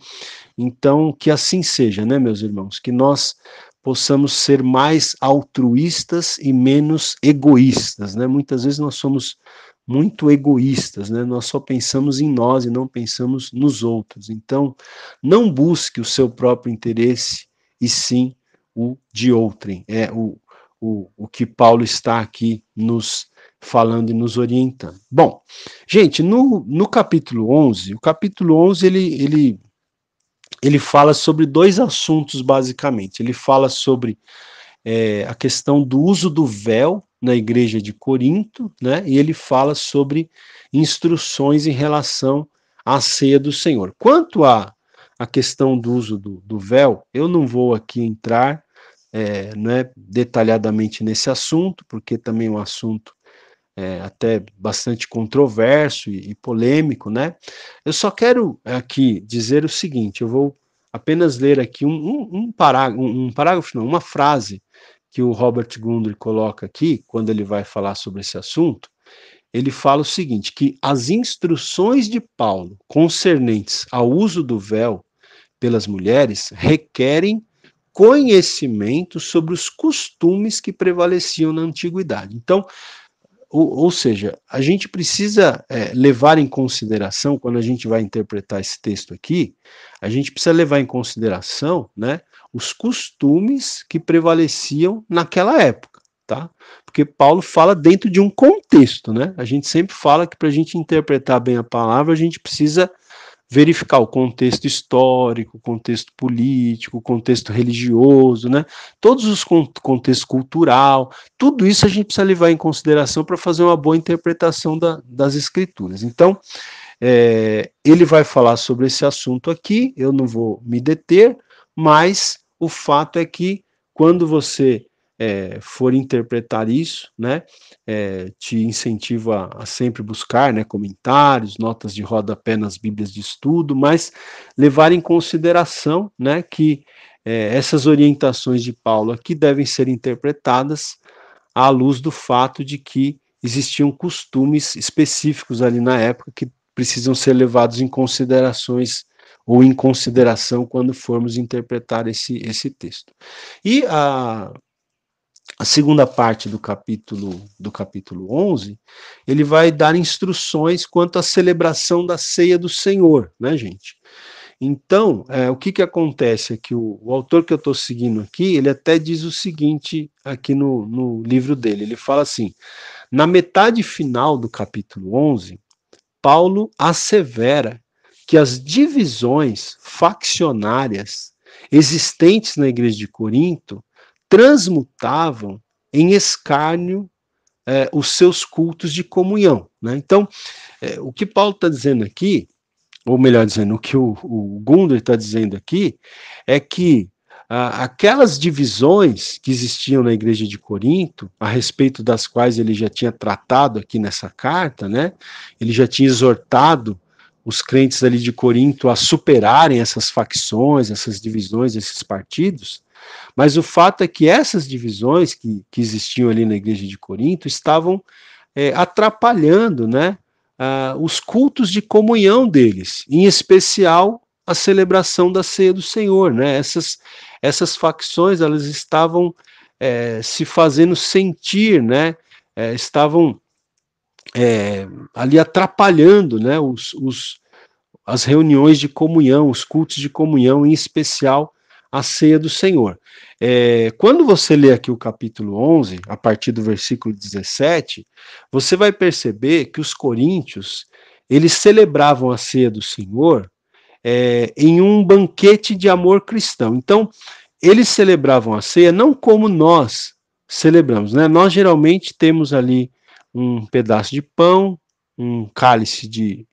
Então, que assim seja, né, meus irmãos, que nós possamos ser mais altruístas e menos egoístas, né? Muitas vezes nós somos muito egoístas, né? Nós só pensamos em nós e não pensamos nos outros. Então, não busque o seu próprio interesse e sim o de outrem. É o, o, o que Paulo está aqui nos falando e nos orientando. Bom, gente, no, no capítulo 11, o capítulo 11 ele, ele ele fala sobre dois assuntos, basicamente. Ele fala sobre é, a questão do uso do véu na igreja de Corinto, né? E ele fala sobre instruções em relação à ceia do Senhor. Quanto à a, a questão do uso do, do, véu, eu não vou aqui entrar é, né, detalhadamente nesse assunto, porque também é um assunto é, até bastante controverso e, e, polêmico, né? Eu só quero aqui dizer o seguinte: eu vou apenas ler aqui um, um, um, parágrafo, um parágrafo, não, uma frase que o Robert Gundry coloca aqui, quando ele vai falar sobre esse assunto. Ele fala o seguinte: que as instruções de Paulo concernentes ao uso do véu pelas mulheres requerem conhecimento sobre os costumes que prevaleciam na antiguidade. Então, ou, ou seja, a gente precisa é, levar em consideração, quando a gente vai interpretar esse texto aqui, a gente precisa levar em consideração né, os costumes que prevaleciam naquela época, tá? Porque Paulo fala dentro de um contexto, né? A gente sempre fala que para a gente interpretar bem a palavra, a gente precisa verificar o contexto histórico, contexto político, contexto religioso, né? Todos os contextos cultural, tudo isso a gente precisa levar em consideração para fazer uma boa interpretação da, das escrituras. Então, é, ele vai falar sobre esse assunto aqui, eu não vou me deter, mas o fato é que quando você é, for interpretar isso, né, é, te incentivo a, a, sempre buscar né, comentários, notas de rodapé nas Bíblias de estudo, mas levar em consideração né, que é, essas orientações de Paulo aqui devem ser interpretadas à luz do fato de que existiam costumes específicos ali na época que precisam ser levados em considerações ou em consideração quando formos interpretar esse, esse texto. E a a segunda parte do capítulo do capítulo 11, ele vai dar instruções quanto à celebração da ceia do Senhor, né, gente? Então, é, o que que acontece é que o, o autor que eu estou seguindo aqui, ele até diz o seguinte aqui no, no livro dele, ele fala assim, na metade final do capítulo 11, Paulo assevera que as divisões faccionárias existentes na igreja de Corinto transmutavam em escárnio é, os seus cultos de comunhão. Né? Então, é, o que Paulo está dizendo aqui, ou melhor dizendo, o que o, o está dizendo aqui, é que ah, aquelas divisões que existiam na igreja de Corinto, a respeito das quais ele já tinha tratado aqui nessa carta, né? Ele já tinha exortado os crentes ali de Corinto a superarem essas facções, essas divisões, esses partidos. Mas o fato é que essas divisões que, que existiam ali na igreja de Corinto estavam é, atrapalhando né, os cultos de comunhão deles, em especial a celebração da ceia do Senhor. Né? Essas, essas facções elas estavam é, se fazendo sentir, né? É, estavam é, ali atrapalhando né, os, os, as reuniões de comunhão, os cultos de comunhão, em especial a ceia do Senhor. É, quando você lê aqui o capítulo 11, a partir do versículo 17, você vai perceber que os coríntios, eles celebravam a ceia do Senhor é, em um banquete de amor cristão. Então, eles celebravam a ceia não como nós celebramos, né? Nós geralmente temos ali um pedaço de pão, um cálice de,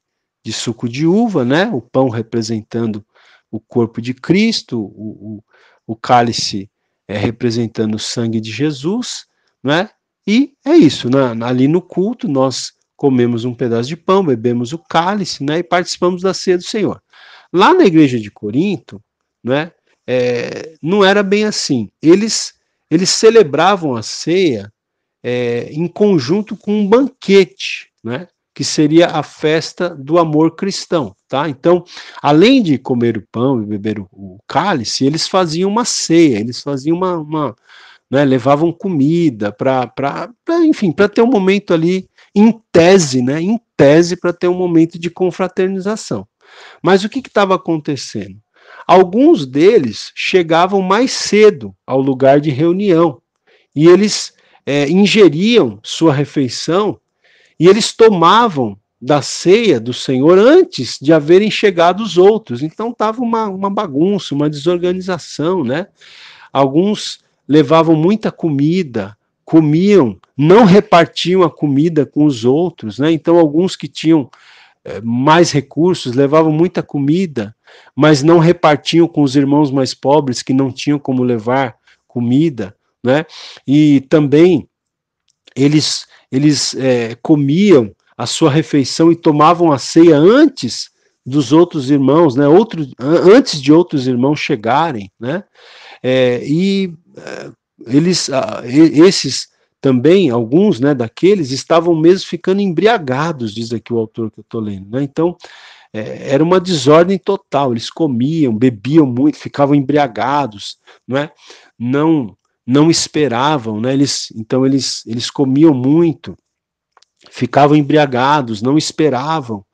de suco de uva, né? O pão representando o corpo de Cristo, o, o, o cálice é, representando o sangue de Jesus, né? E é isso, ali no culto nós comemos um pedaço de pão, bebemos o cálice, né? E participamos da ceia do Senhor. Lá na igreja de Corinto, né? É, não era bem assim. Eles eles celebravam a ceia é, em conjunto com um banquete, né? Que seria a festa do amor cristão, tá? Então, além de comer o pão e beber o, o cálice, eles faziam uma ceia, eles faziam uma, uma né, levavam comida para, enfim, para ter um momento ali em tese, né? Em tese para ter um momento de confraternização. Mas o que estava acontecendo? Alguns deles chegavam mais cedo ao lugar de reunião e eles é, ingeriam sua refeição e eles tomavam da ceia do Senhor antes de haverem chegado os outros. Então estava uma, uma bagunça, uma desorganização, né? Alguns levavam muita comida, comiam, não repartiam a comida com os outros, né? Então alguns que tinham é, mais recursos levavam muita comida, mas não repartiam com os irmãos mais pobres que não tinham como levar comida, né? E também eles eles é, comiam a sua refeição e tomavam a ceia antes dos outros irmãos, né? Outro, antes de outros irmãos chegarem, né? É, e é, eles, esses também, alguns, né, daqueles estavam mesmo ficando embriagados, diz aqui o autor que eu estou lendo, né? Então é, era uma desordem total. Eles comiam, bebiam muito, ficavam embriagados, não é? Não não esperavam, né? Eles, então eles, eles comiam muito, ficavam embriagados, não esperavam,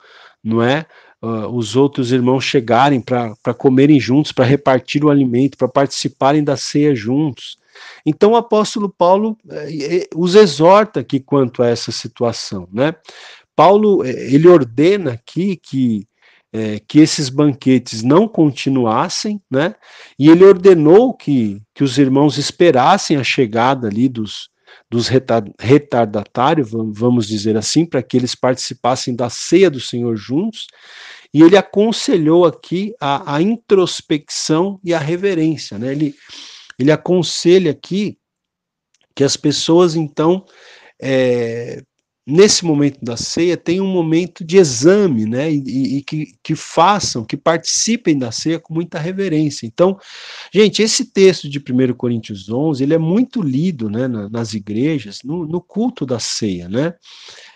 não é? Uh, os outros irmãos chegarem para comerem juntos, para repartir o alimento, para participarem da ceia juntos. Então o apóstolo Paulo eh, os exorta aqui quanto a essa situação, né? Paulo eh, ele ordena aqui que é, que esses banquetes não continuassem, né? E ele ordenou que, que os irmãos esperassem a chegada ali dos, dos retardatários, vamos dizer assim, para que eles participassem da ceia do Senhor juntos. E ele aconselhou aqui a, a introspecção e a reverência, né? Ele, ele aconselha aqui que as pessoas, então, é, nesse momento da ceia, tem um momento de exame, né? E, e, que, que façam, que participem da ceia com muita reverência. Então, gente, esse texto de 1 Coríntios 11, ele é muito lido, né, nas igrejas, no, no culto da ceia, né?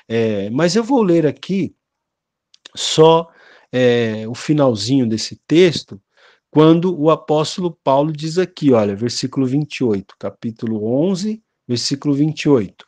É, mas eu vou ler aqui só é, o finalzinho desse texto, quando o apóstolo Paulo diz aqui, olha, versículo 28, capítulo 11, versículo 28.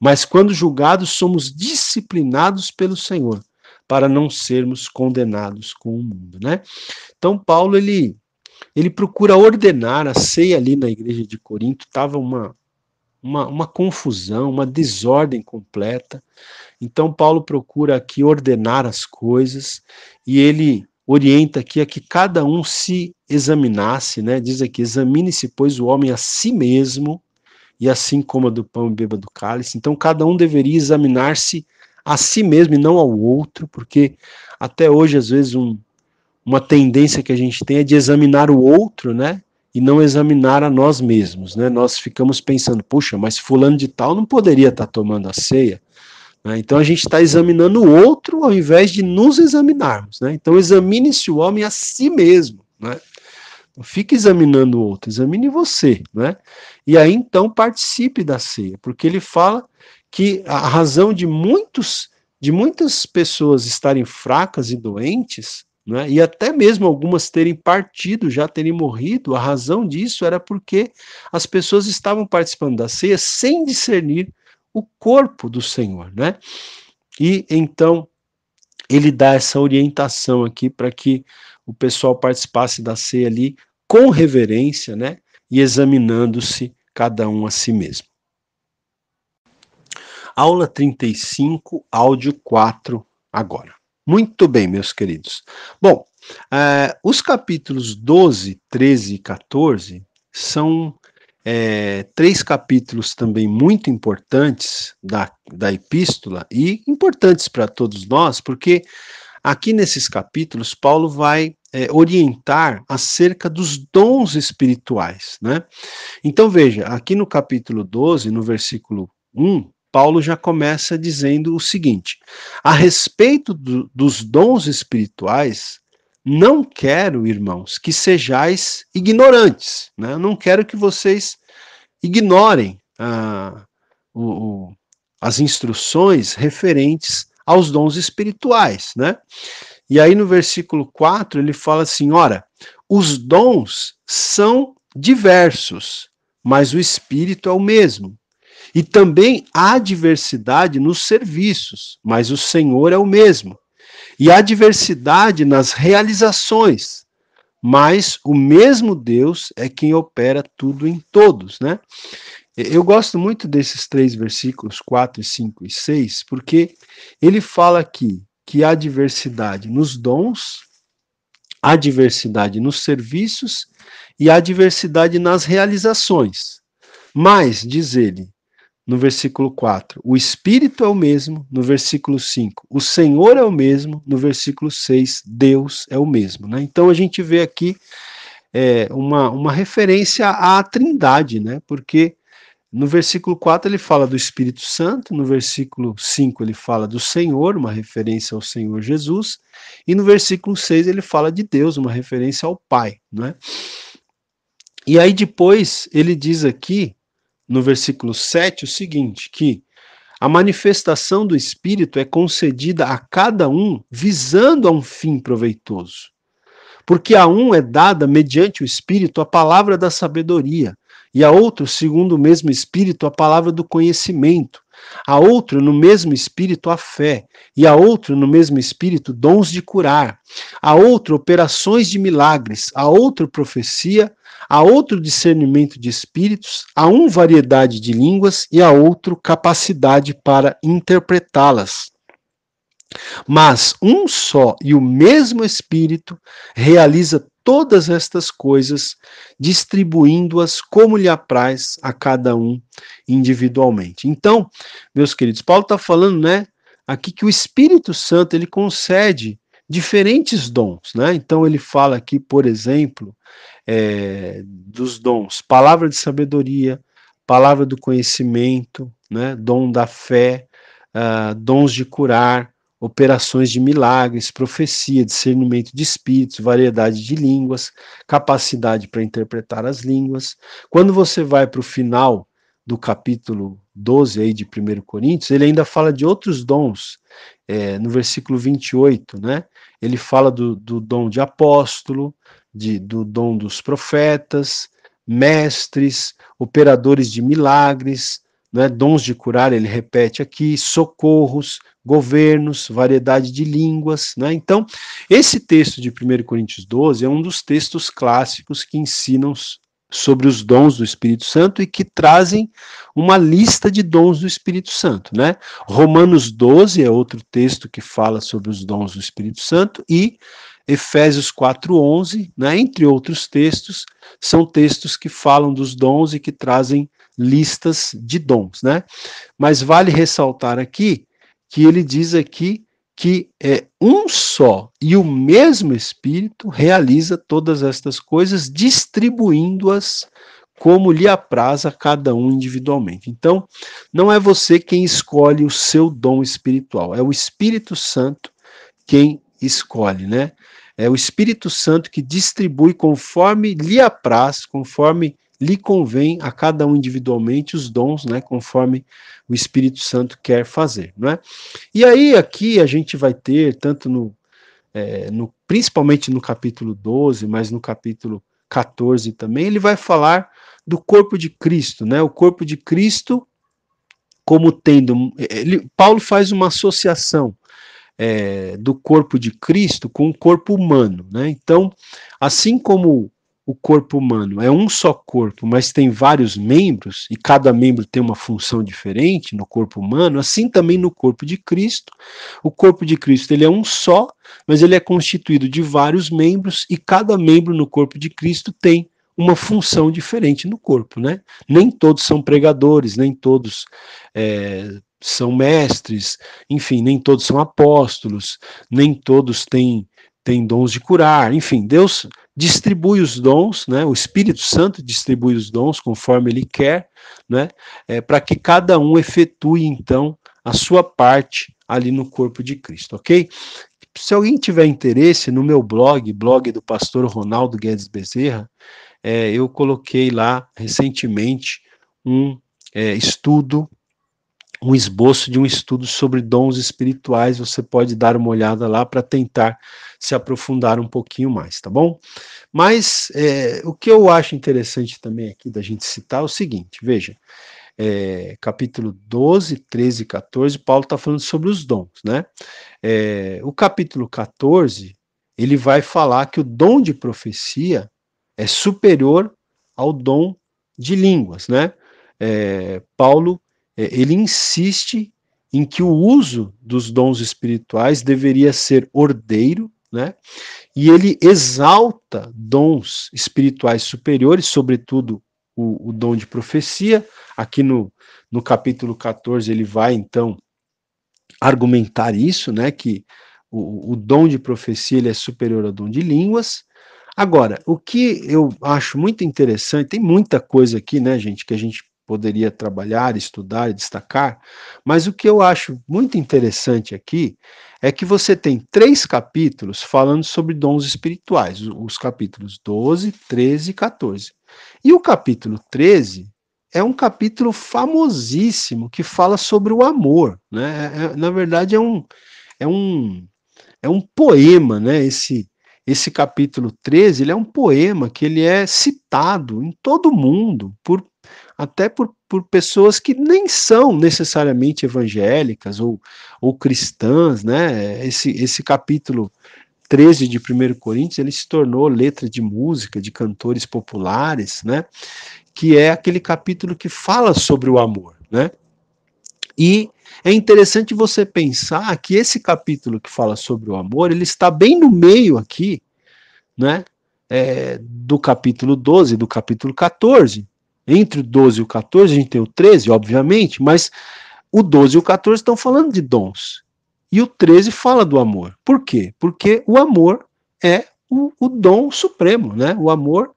Mas quando julgados, somos disciplinados pelo Senhor, para não sermos condenados com o mundo, né? Então Paulo ele ele procura ordenar a ceia ali na igreja de Corinto, estava uma, uma, uma confusão, uma desordem completa. Então Paulo procura aqui ordenar as coisas e ele orienta aqui a que cada um se examinasse, né? Diz aqui: examine-se, pois, o homem a si mesmo e assim coma do pão e beba do cálice. Então, cada um deveria examinar-se a si mesmo e não ao outro, porque até hoje, às vezes, um, uma tendência que a gente tem é de examinar o outro, né? E não examinar a nós mesmos, né? Nós ficamos pensando, puxa, mas fulano de tal não poderia estar tomando a ceia. Né? Então a gente está examinando o outro ao invés de nos examinarmos, né? Então examine-se o homem a si mesmo, né? fique examinando o outro, examine você, né? E aí então participe da ceia, porque ele fala que a razão de muitos de muitas pessoas estarem fracas e doentes, né, e até mesmo algumas terem partido, já terem morrido, a razão disso era porque as pessoas estavam participando da ceia sem discernir o corpo do Senhor, né? E então ele dá essa orientação aqui para que o pessoal participasse da ceia ali com reverência, né? E examinando-se cada um a si mesmo. Aula 35, áudio 4, agora. Muito bem, meus queridos. Bom, uh, os capítulos 12, 13 e 14 são é, três capítulos também muito importantes da, da epístola e importantes para todos nós, porque aqui nesses capítulos Paulo vai é, orientar acerca dos dons espirituais, né? Então veja, aqui no capítulo 12, no versículo 1, Paulo já começa dizendo o seguinte: a respeito do, dos dons espirituais, não quero, irmãos, que sejais ignorantes. Né? Não quero que vocês ignorem ah, o, o, as instruções referentes aos dons espirituais. Né? E aí no versículo 4 ele fala assim: ora, os dons são diversos, mas o Espírito é o mesmo. E também há diversidade nos serviços, mas o Senhor é o mesmo. E há diversidade nas realizações, mas o mesmo Deus é quem opera tudo em todos, né? Eu gosto muito desses três versículos, 4, 5 e 6, porque ele fala aqui que há diversidade nos dons, há diversidade nos serviços e há diversidade nas realizações. Mas, diz ele, no versículo 4, o Espírito é o mesmo, no versículo 5, o Senhor é o mesmo, no versículo 6, Deus é o mesmo. Né? Então a gente vê aqui é, uma, uma referência à Trindade, né? porque no versículo 4 ele fala do Espírito Santo, no versículo 5 ele fala do Senhor, uma referência ao Senhor Jesus, e no versículo 6 ele fala de Deus, uma referência ao Pai. Né? E aí depois ele diz aqui no versículo 7 o seguinte: que a manifestação do Espírito é concedida a cada um visando a um fim proveitoso. Porque a um é dada, mediante o Espírito, a palavra da sabedoria, e a outro, segundo o mesmo Espírito, a palavra do conhecimento, a outro, no mesmo Espírito, a fé, e a outro, no mesmo Espírito, dons de curar, a outro, operações de milagres, a outro, profecia, a outro discernimento de espíritos, a um variedade de línguas. E a outro capacidade para interpretá-las. Mas um só e o mesmo Espírito realiza todas estas coisas, distribuindo-as como lhe apraz a cada um individualmente. Então, meus queridos, Paulo está falando, né, aqui que o Espírito Santo ele concede diferentes dons, né? Então ele fala aqui, por exemplo, é, dos dons, palavra de sabedoria, palavra do conhecimento, né, dom da fé, uh, dons de curar, operações de milagres, profecia, discernimento de espíritos, variedade de línguas, capacidade para interpretar as línguas. Quando você vai para o final do capítulo 12 aí de 1 Coríntios, ele ainda fala de outros dons. É, no versículo 28, né? Ele fala do, do dom de apóstolo, de, do dom dos profetas, mestres, operadores de milagres, né, dons de curar, ele repete aqui, socorros, governos, variedade de línguas. Né? Então, esse texto de 1 Coríntios 12 é um dos textos clássicos que ensinam sobre os dons do Espírito Santo e que trazem uma lista de dons do Espírito Santo, né? Romanos 12 é outro texto que fala sobre os dons do Espírito Santo e Efésios 4:11, né, entre outros textos, são textos que falam dos dons e que trazem listas de dons, né? Mas vale ressaltar aqui que ele diz aqui que é um só e o mesmo Espírito realiza todas estas coisas, distribuindo-as como lhe apraz a cada um individualmente. Então, não é você quem escolhe o seu dom espiritual, é o Espírito Santo quem escolhe, né? É o Espírito Santo que distribui conforme lhe apraz, conforme lhe convém a cada um individualmente os dons, né, conforme o Espírito Santo quer fazer, né? E aí aqui a gente vai ter tanto no, é, no principalmente no capítulo 12, mas no capítulo 14 também, ele vai falar do corpo de Cristo, né? O corpo de Cristo como tendo, ele, Paulo faz uma associação é, do corpo de Cristo com o corpo humano, né? Então, assim como o corpo humano é um só corpo, mas tem vários membros, e cada membro tem uma função diferente no corpo humano, assim também no corpo de Cristo. O corpo de Cristo ele é um só, mas ele é constituído de vários membros, e cada membro no corpo de Cristo tem uma função diferente no corpo, né? Nem todos são pregadores, nem todos é, são mestres, enfim, nem todos são apóstolos, nem todos têm, têm dons de curar, enfim, Deus distribui os dons, né? O Espírito Santo distribui os dons conforme ele quer, né? É, para que cada um efetue então a sua parte ali no corpo de Cristo, ok? Se alguém tiver interesse no meu blog, blog do pastor Ronaldo Guedes Bezerra, é, eu coloquei lá recentemente um é, estudo um esboço de um estudo sobre dons espirituais. Você pode dar uma olhada lá para tentar se aprofundar um pouquinho mais, tá bom? Mas é, o que eu acho interessante também aqui da gente citar é o seguinte: veja, é, capítulo 12, 13 e 14, Paulo está falando sobre os dons, né? É, o capítulo 14, ele vai falar que o dom de profecia é superior ao dom de línguas, né? É, Paulo ele insiste em que o uso dos dons espirituais deveria ser ordeiro, né? E ele exalta dons espirituais superiores, sobretudo o, o dom de profecia. Aqui no, no capítulo 14 ele vai então argumentar isso, né? Que o, o dom de profecia ele é superior ao dom de línguas. Agora, o que eu acho muito interessante, tem muita coisa aqui, né, gente, que a gente poderia trabalhar, estudar e destacar, mas o que eu acho muito interessante aqui é que você tem três capítulos falando sobre dons espirituais, os capítulos 12, 13 e 14. E o capítulo 13 é um capítulo famosíssimo que fala sobre o amor, né? É, é na verdade é um é um é um poema, né? Esse esse capítulo 13, ele é um poema que ele é citado em todo mundo por até por, por pessoas que nem são necessariamente evangélicas ou, ou cristãs, né? Esse, esse capítulo 13 de 1 Coríntios, ele se tornou letra de música de cantores populares, né? Que é aquele capítulo que fala sobre o amor, né? E é interessante você pensar que esse capítulo que fala sobre o amor, ele está bem no meio aqui, né? É, do capítulo 12, do capítulo 14, entre o 12 e o 14, a gente tem o 13, obviamente, mas o 12 e o 14 estão falando de dons. E o 13 fala do amor. Por quê? Porque o amor é o, o dom supremo, né? O amor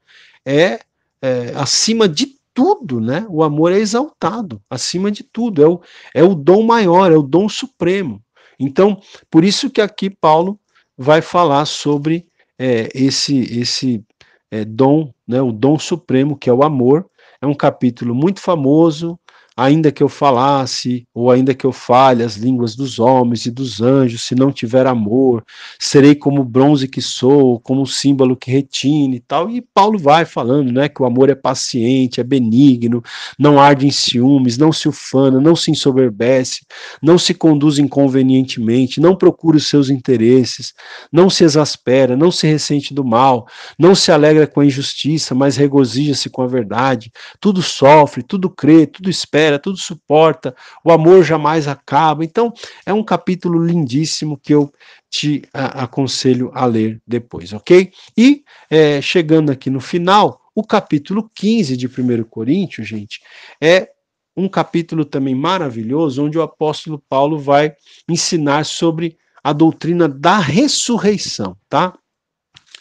é, é, acima de tudo, né? O amor é exaltado, acima de tudo. É o, é o dom maior, é o dom supremo. Então, por isso que aqui Paulo vai falar sobre é, esse, esse é, dom, né? O dom supremo, que é o amor, é um capítulo muito famoso, ainda que eu falasse, ou ainda que eu fale as línguas dos homens e dos anjos, se não tiver amor, serei como bronze que sou, como símbolo que retine e tal. E Paulo vai falando, né, que o amor é paciente, é benigno, não arde em ciúmes, não se ufana, não se ensoberbece, não se conduz inconvenientemente, não procura os seus interesses, não se exaspera, não se ressente do mal, não se alegra com a injustiça, mas regozija-se com a verdade, tudo sofre, tudo crê, tudo espera tudo suporta, o amor jamais acaba. Então, é um capítulo lindíssimo que eu te a, aconselho a ler depois, ok? E é, chegando aqui no final, o capítulo 15 de 1 Coríntios, gente, é um capítulo também maravilhoso, onde o apóstolo Paulo vai ensinar sobre a doutrina da ressurreição, tá?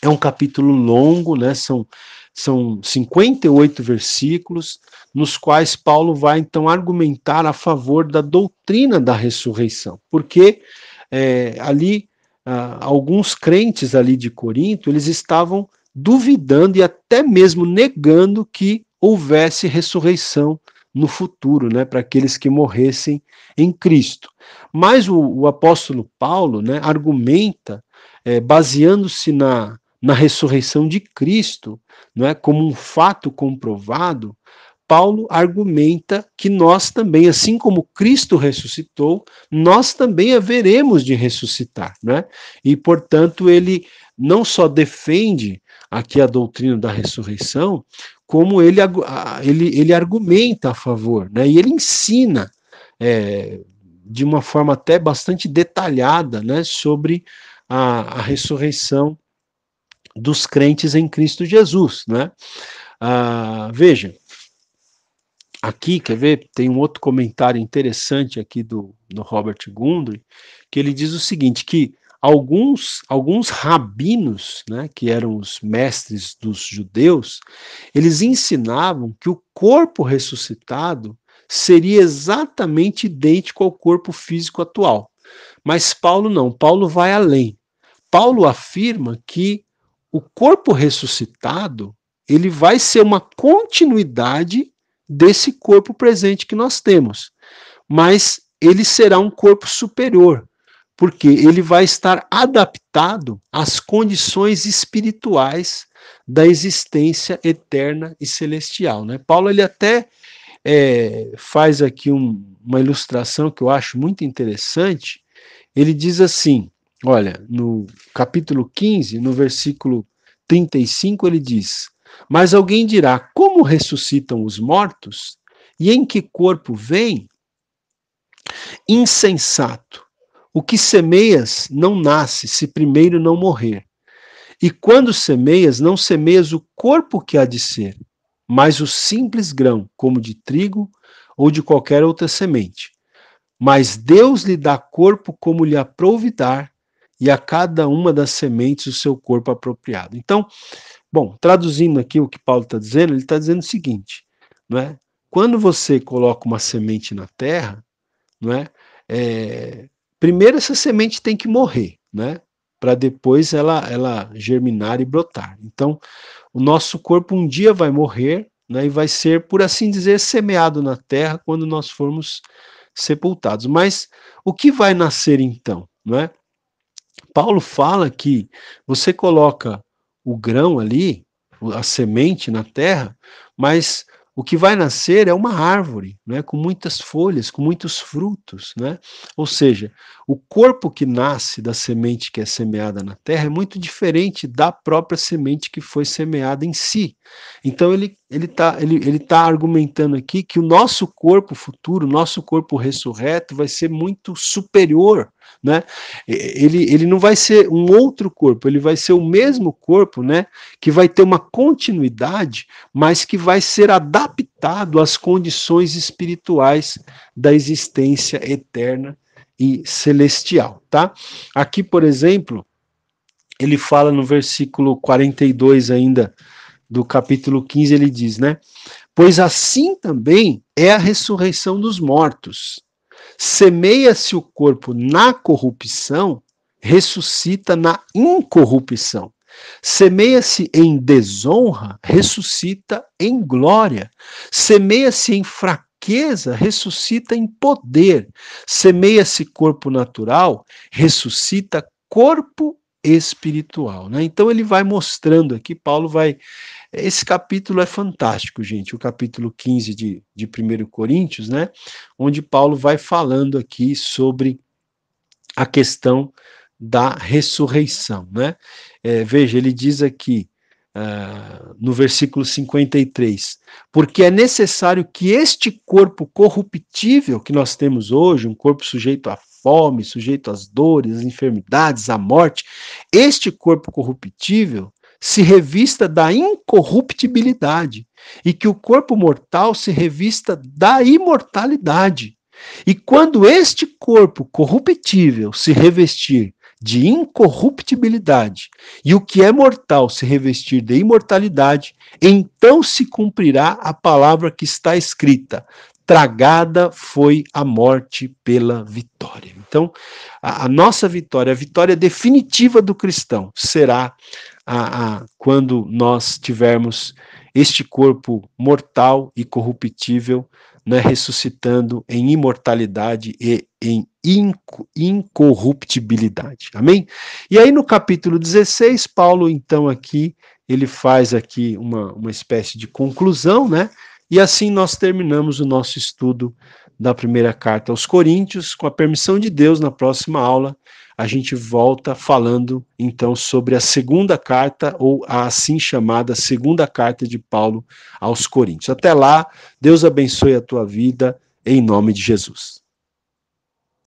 É um capítulo longo, né? São são 58 versículos, nos quais Paulo vai então argumentar a favor da doutrina da ressurreição, porque é, ali ah, alguns crentes ali de Corinto, eles estavam duvidando e até mesmo negando que houvesse ressurreição no futuro, né, para aqueles que morressem em Cristo. Mas o, o apóstolo Paulo, né, argumenta, é, baseando-se na, na ressurreição de Cristo, não é, como um fato comprovado, Paulo argumenta que nós também, assim como Cristo ressuscitou, nós também haveremos de ressuscitar, né? E portanto ele não só defende aqui a doutrina da ressurreição, como ele, ele, ele argumenta a favor, né? E ele ensina é, de uma forma até bastante detalhada, né, sobre a, a ressurreição dos crentes em Cristo Jesus, né? Ah, veja, aqui, quer ver? Tem um outro comentário interessante aqui do, do Robert Gundry, que ele diz o seguinte, que alguns, alguns rabinos, né, que eram os mestres dos judeus, eles ensinavam que o corpo ressuscitado seria exatamente idêntico ao corpo físico atual. Mas Paulo não, Paulo vai além. Paulo afirma que o corpo ressuscitado, ele vai ser uma continuidade desse corpo presente que nós temos. Mas ele será um corpo superior, porque ele vai estar adaptado às condições espirituais da existência eterna e celestial. Né? Paulo ele até é, faz aqui um, uma ilustração que eu acho muito interessante. Ele diz assim: olha, no capítulo 15, no versículo 35, ele diz: Mas alguém dirá: Como ressuscitam os mortos? E em que corpo vêm? Insensato. O que semeias não nasce se primeiro não morrer. E quando semeias, não semeias o corpo que há de ser, mas o simples grão, como de trigo ou de qualquer outra semente. Mas Deus lhe dá corpo como lhe aprouvidar, e a cada uma das sementes o seu corpo apropriado. Então, bom, traduzindo aqui o que Paulo está dizendo, ele está dizendo o seguinte, não é? Quando você coloca uma semente na terra, não é? é primeiro essa semente tem que morrer, né? Para depois ela, ela germinar e brotar. Então, o nosso corpo um dia vai morrer, né, e vai ser, por assim dizer, semeado na terra quando nós formos sepultados. Mas o que vai nascer então, não é? Paulo fala que você coloca o grão ali, a semente na terra, mas o que vai nascer é uma árvore, né, com muitas folhas, com muitos frutos, né? Ou seja, o corpo que nasce da semente que é semeada na terra é muito diferente da própria semente que foi semeada em si. Então ele ele está ele, ele tá argumentando aqui que o nosso corpo futuro, o nosso corpo ressurreto vai ser muito superior né? Ele, ele não vai ser um outro corpo, ele vai ser o mesmo corpo, né? Que vai ter uma continuidade, mas que vai ser adaptado às condições espirituais da existência eterna e celestial, tá? Aqui, por exemplo, ele fala no versículo 42 ainda do capítulo 15, ele diz, né? Pois assim também é a ressurreição dos mortos. Semeia-se o corpo na corrupção, ressuscita na incorrupção. Semeia-se em desonra, ressuscita em glória. Semeia-se em fraqueza, ressuscita em poder. Semeia-se corpo natural, ressuscita corpo espiritual. Né? Então ele vai mostrando aqui, Paulo vai esse capítulo é fantástico, gente, o capítulo 15 de, de 1 Coríntios, né? Onde Paulo vai falando aqui sobre a questão da ressurreição, né? É, veja, ele diz aqui, uh, no versículo 53, porque é necessário que este corpo corruptível que nós temos hoje, um corpo sujeito à fome, sujeito às dores, às enfermidades, à morte, este corpo corruptível se revista da incorruptibilidade e que o corpo mortal se revista da imortalidade. E quando este corpo corruptível se revestir de incorruptibilidade e o que é mortal se revestir de imortalidade, então se cumprirá a palavra que está escrita: tragada foi a morte pela vitória. Então, a, a nossa vitória, a vitória definitiva do cristão, será a, a, quando nós tivermos este corpo mortal e corruptível, né, ressuscitando em imortalidade e em incorruptibilidade. Amém? E aí no capítulo 16, Paulo então aqui ele faz aqui uma, uma espécie de conclusão, né? E assim nós terminamos o nosso estudo da primeira carta aos Coríntios. Com a permissão de Deus, na próxima aula, a gente volta falando então sobre a segunda carta, ou a assim chamada segunda carta de Paulo aos Coríntios. Até lá, Deus abençoe a tua vida, em nome de Jesus.